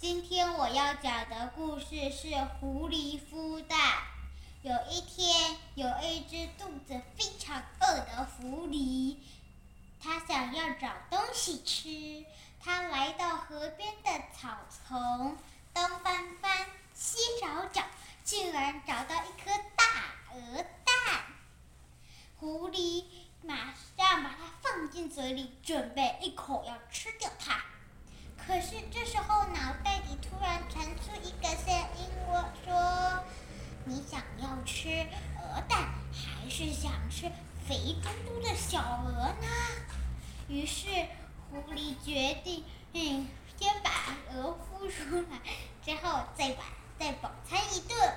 今天我要讲的故事是狐狸孵蛋。有一天，有一只肚子非常饿的狐狸，它想要找东西吃。它来到河边的草丛，东翻翻，西找找，竟然找到一颗大鹅蛋。狐狸马上把它放进嘴里，准备一口要吃掉它。可是这时候，一个声音，我说：“你想要吃鹅蛋，还是想吃肥嘟嘟的小鹅呢？”于是狐狸决定，嗯，先把鹅孵出来，之后再把再饱餐一顿。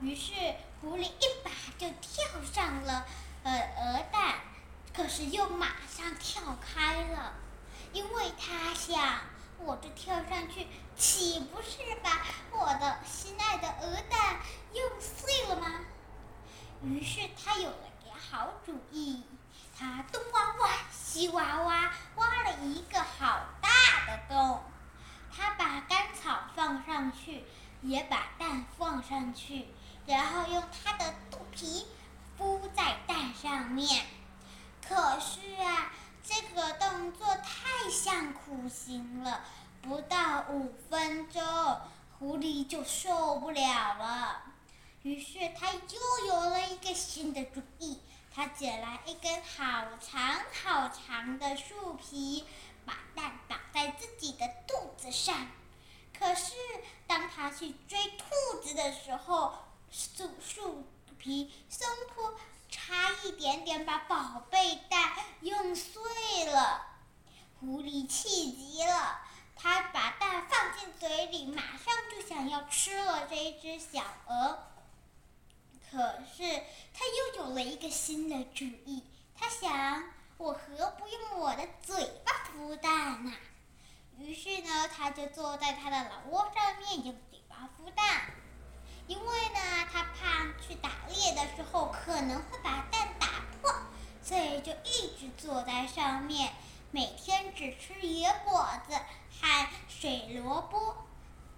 于是狐狸一把就跳上了呃鹅蛋，可是又马上跳开了。因为它想，我这跳上去，岂不是把我的心爱的鹅蛋用碎了吗？于是他有了个好主意，他东挖挖，西挖挖，挖了一个好大的洞。他把干草放上去，也把蛋放上去，然后用他的肚皮敷在蛋上面。可是啊。这个动作太行了，不到五分钟，狐狸就受不了了。于是他又有了一个新的主意，他捡来一根好长好长的树皮，把蛋绑在自己的肚子上。可是当他去追兔子的时候，树树皮松脱。差一点点把宝贝蛋用碎了，狐狸气急了，它把蛋放进嘴里，马上就想要吃了这只小鹅。可是它又有了一个新的主意，它想：我何不用我的嘴巴孵蛋呢？于是呢，它就坐在它的老窝上面，用嘴巴孵蛋。因为呢，它怕去打猎的时候可能会把蛋打破，所以就一直坐在上面，每天只吃野果子和水萝卜。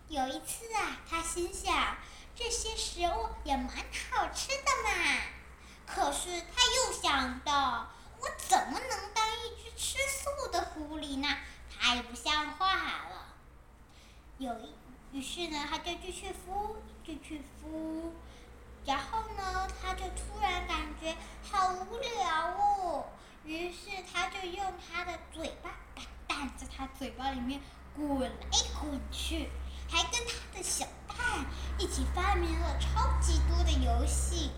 有一次啊，他心想，这些食物也蛮好吃的嘛。可是他又想到，我怎么能当一只吃素的狐狸呢？太不像话了。有一。于是呢，他就继续孵，继续孵，然后呢，他就突然感觉好无聊哦。于是他就用他的嘴巴把蛋在他嘴巴里面滚来滚去，还跟他的小蛋一起发明了超级多的游戏。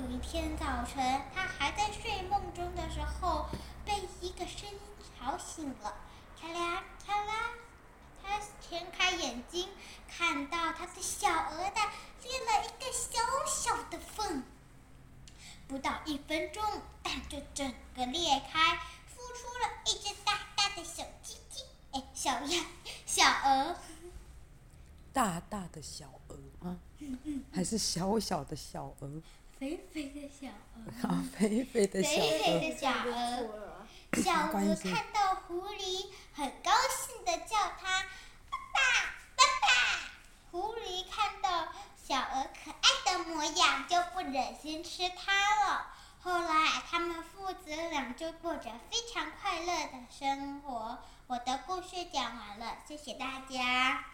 有一天早晨，他还在睡梦中的时候，被一个声音吵醒了，咔啦咔啦。他睁开眼睛，看到他的小鹅蛋裂了一个小小的缝。不到一分钟，蛋就整个裂开，孵出了一只大大的小鸡鸡，哎，小鸭，小鹅。大大的小鹅吗？嗯嗯。还是小小的小鹅？肥肥的小鹅。啊，肥肥的小鹅。肥肥的小鹅。小鹅看到狐狸，很高兴的叫它爸爸爸爸。狐狸看到。小鹅可爱的模样，就不忍心吃它了。后来，他们父就过着非常快乐的生活。我的故事讲完了，谢谢大家。